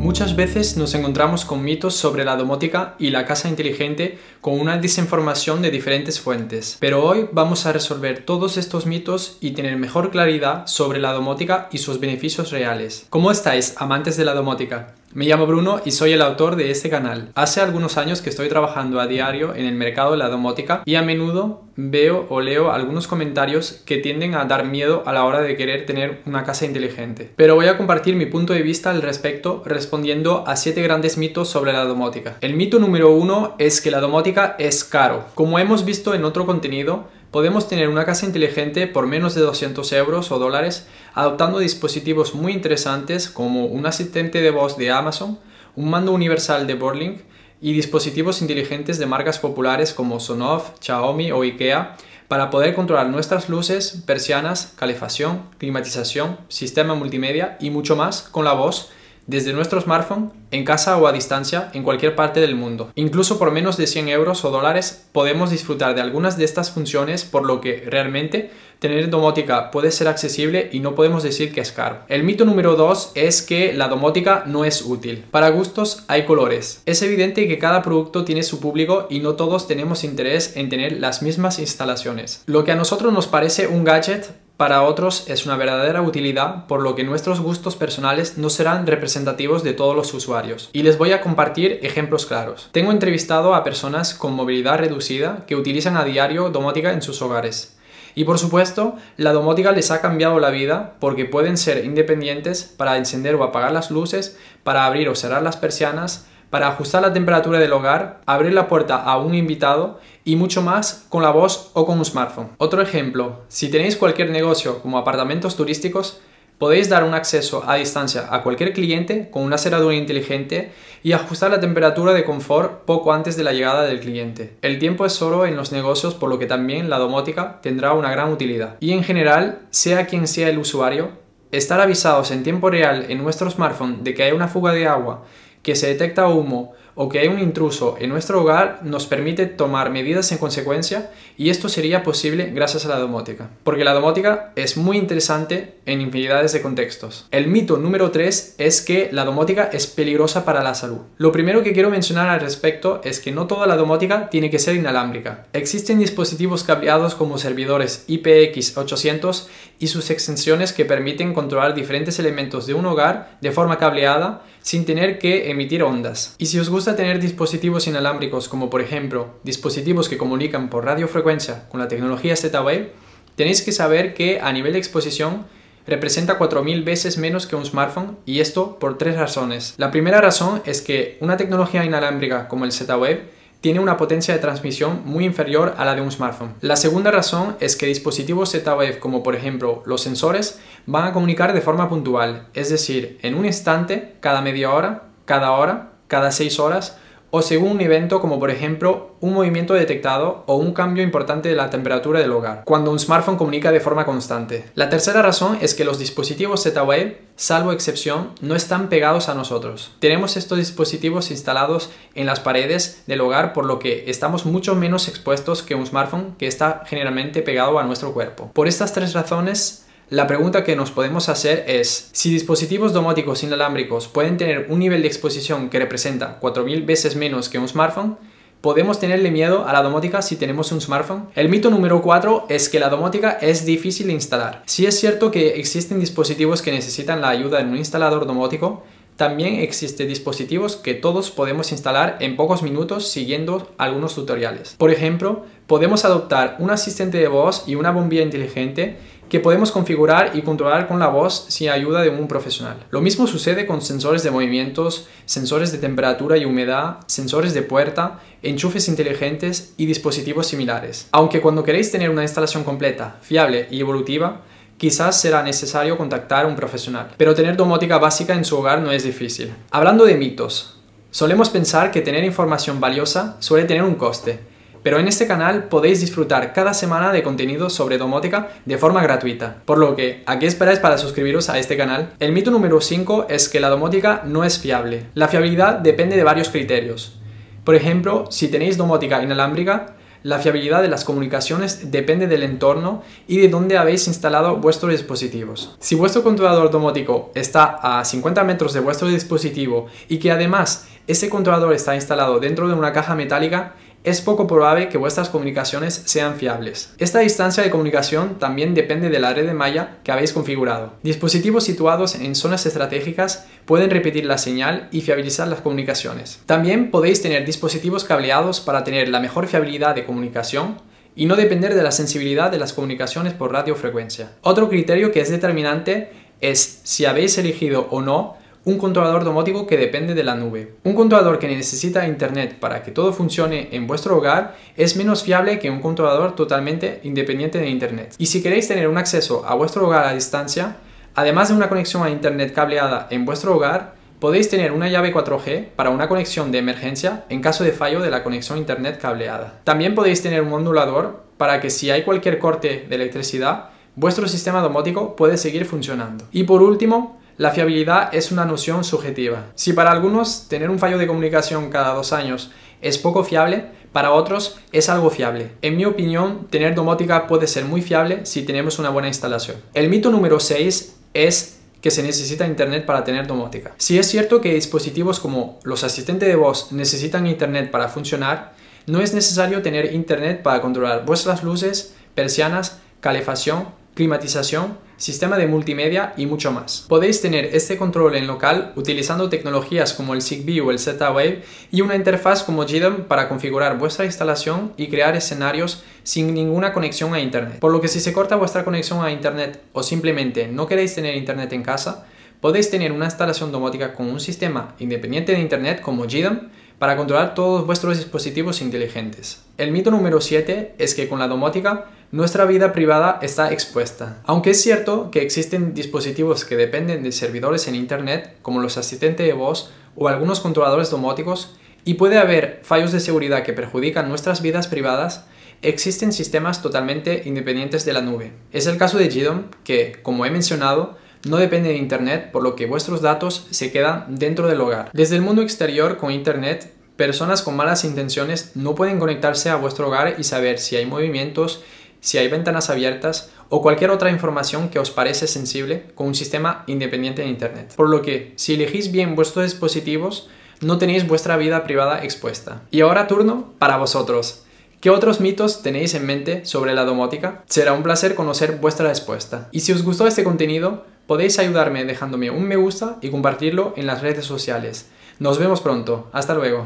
Muchas veces nos encontramos con mitos sobre la domótica y la casa inteligente con una desinformación de diferentes fuentes, pero hoy vamos a resolver todos estos mitos y tener mejor claridad sobre la domótica y sus beneficios reales. ¿Cómo estáis, amantes de la domótica? Me llamo Bruno y soy el autor de este canal. Hace algunos años que estoy trabajando a diario en el mercado de la domótica y a menudo veo o leo algunos comentarios que tienden a dar miedo a la hora de querer tener una casa inteligente. Pero voy a compartir mi punto de vista al respecto respondiendo a siete grandes mitos sobre la domótica. El mito número uno es que la domótica es caro. Como hemos visto en otro contenido, podemos tener una casa inteligente por menos de 200 euros o dólares adoptando dispositivos muy interesantes como un asistente de voz de Amazon, un mando universal de Borlink y dispositivos inteligentes de marcas populares como Sonoff, Xiaomi o IKEA para poder controlar nuestras luces, persianas, calefacción, climatización, sistema multimedia y mucho más con la voz desde nuestro smartphone, en casa o a distancia, en cualquier parte del mundo. Incluso por menos de 100 euros o dólares podemos disfrutar de algunas de estas funciones, por lo que realmente tener domótica puede ser accesible y no podemos decir que es caro. El mito número 2 es que la domótica no es útil. Para gustos hay colores. Es evidente que cada producto tiene su público y no todos tenemos interés en tener las mismas instalaciones. Lo que a nosotros nos parece un gadget para otros es una verdadera utilidad, por lo que nuestros gustos personales no serán representativos de todos los usuarios. Y les voy a compartir ejemplos claros. Tengo entrevistado a personas con movilidad reducida que utilizan a diario domótica en sus hogares. Y por supuesto, la domótica les ha cambiado la vida porque pueden ser independientes para encender o apagar las luces, para abrir o cerrar las persianas, para ajustar la temperatura del hogar, abrir la puerta a un invitado y mucho más con la voz o con un smartphone. Otro ejemplo, si tenéis cualquier negocio como apartamentos turísticos, podéis dar un acceso a distancia a cualquier cliente con una cerradura inteligente y ajustar la temperatura de confort poco antes de la llegada del cliente. El tiempo es oro en los negocios por lo que también la domótica tendrá una gran utilidad. Y en general, sea quien sea el usuario, estar avisados en tiempo real en nuestro smartphone de que hay una fuga de agua que se detecta humo o que hay un intruso en nuestro hogar nos permite tomar medidas en consecuencia y esto sería posible gracias a la domótica. Porque la domótica es muy interesante en infinidades de contextos. El mito número 3 es que la domótica es peligrosa para la salud. Lo primero que quiero mencionar al respecto es que no toda la domótica tiene que ser inalámbrica. Existen dispositivos cableados como servidores IPX800 y sus extensiones que permiten controlar diferentes elementos de un hogar de forma cableada sin tener que emitir ondas. Y si os gusta tener dispositivos inalámbricos como por ejemplo dispositivos que comunican por radiofrecuencia con la tecnología Z-Wave, tenéis que saber que a nivel de exposición representa 4.000 veces menos que un smartphone y esto por tres razones. La primera razón es que una tecnología inalámbrica como el Z-Wave tiene una potencia de transmisión muy inferior a la de un smartphone. La segunda razón es que dispositivos Z-Wave como por ejemplo los sensores van a comunicar de forma puntual, es decir, en un instante, cada media hora, cada hora, cada seis horas o según un evento como por ejemplo un movimiento detectado o un cambio importante de la temperatura del hogar, cuando un smartphone comunica de forma constante. La tercera razón es que los dispositivos Z-Wave, salvo excepción, no están pegados a nosotros. Tenemos estos dispositivos instalados en las paredes del hogar por lo que estamos mucho menos expuestos que un smartphone que está generalmente pegado a nuestro cuerpo. Por estas tres razones, la pregunta que nos podemos hacer es, si dispositivos domóticos inalámbricos pueden tener un nivel de exposición que representa 4.000 veces menos que un smartphone, ¿podemos tenerle miedo a la domótica si tenemos un smartphone? El mito número 4 es que la domótica es difícil de instalar. Si es cierto que existen dispositivos que necesitan la ayuda de un instalador domótico, también existen dispositivos que todos podemos instalar en pocos minutos siguiendo algunos tutoriales. Por ejemplo, podemos adoptar un asistente de voz y una bombilla inteligente que podemos configurar y controlar con la voz sin ayuda de un profesional. Lo mismo sucede con sensores de movimientos, sensores de temperatura y humedad, sensores de puerta, enchufes inteligentes y dispositivos similares. Aunque cuando queréis tener una instalación completa, fiable y evolutiva, quizás será necesario contactar a un profesional. Pero tener domótica básica en su hogar no es difícil. Hablando de mitos, solemos pensar que tener información valiosa suele tener un coste, pero en este canal podéis disfrutar cada semana de contenido sobre domótica de forma gratuita. Por lo que, ¿a qué esperáis para suscribiros a este canal? El mito número 5 es que la domótica no es fiable. La fiabilidad depende de varios criterios. Por ejemplo, si tenéis domótica inalámbrica, la fiabilidad de las comunicaciones depende del entorno y de dónde habéis instalado vuestros dispositivos. Si vuestro controlador domótico está a 50 metros de vuestro dispositivo y que además ese controlador está instalado dentro de una caja metálica, es poco probable que vuestras comunicaciones sean fiables. Esta distancia de comunicación también depende de la red de malla que habéis configurado. Dispositivos situados en zonas estratégicas pueden repetir la señal y fiabilizar las comunicaciones. También podéis tener dispositivos cableados para tener la mejor fiabilidad de comunicación y no depender de la sensibilidad de las comunicaciones por radiofrecuencia. Otro criterio que es determinante es si habéis elegido o no un controlador domótico que depende de la nube. Un controlador que necesita Internet para que todo funcione en vuestro hogar es menos fiable que un controlador totalmente independiente de Internet. Y si queréis tener un acceso a vuestro hogar a distancia, además de una conexión a Internet cableada en vuestro hogar, podéis tener una llave 4G para una conexión de emergencia en caso de fallo de la conexión Internet cableada. También podéis tener un modulador para que si hay cualquier corte de electricidad, vuestro sistema domótico puede seguir funcionando. Y por último, la fiabilidad es una noción subjetiva. Si para algunos tener un fallo de comunicación cada dos años es poco fiable, para otros es algo fiable. En mi opinión, tener domótica puede ser muy fiable si tenemos una buena instalación. El mito número 6 es que se necesita internet para tener domótica. Si es cierto que dispositivos como los asistentes de voz necesitan internet para funcionar, no es necesario tener internet para controlar vuestras luces, persianas, calefacción climatización, sistema de multimedia y mucho más. Podéis tener este control en local utilizando tecnologías como el Zigbee o el Z-Wave y una interfaz como GDOM para configurar vuestra instalación y crear escenarios sin ninguna conexión a Internet. Por lo que si se corta vuestra conexión a Internet o simplemente no queréis tener Internet en casa, podéis tener una instalación domótica con un sistema independiente de Internet como GDOM para controlar todos vuestros dispositivos inteligentes. El mito número 7 es que con la domótica nuestra vida privada está expuesta. Aunque es cierto que existen dispositivos que dependen de servidores en Internet, como los asistentes de voz o algunos controladores domóticos, y puede haber fallos de seguridad que perjudican nuestras vidas privadas, existen sistemas totalmente independientes de la nube. Es el caso de GDOM, que, como he mencionado, no depende de Internet, por lo que vuestros datos se quedan dentro del hogar. Desde el mundo exterior con Internet, personas con malas intenciones no pueden conectarse a vuestro hogar y saber si hay movimientos, si hay ventanas abiertas o cualquier otra información que os parece sensible con un sistema independiente de Internet. Por lo que, si elegís bien vuestros dispositivos, no tenéis vuestra vida privada expuesta. Y ahora turno para vosotros. ¿Qué otros mitos tenéis en mente sobre la domótica? Será un placer conocer vuestra respuesta. Y si os gustó este contenido, Podéis ayudarme dejándome un me gusta y compartirlo en las redes sociales. Nos vemos pronto. Hasta luego.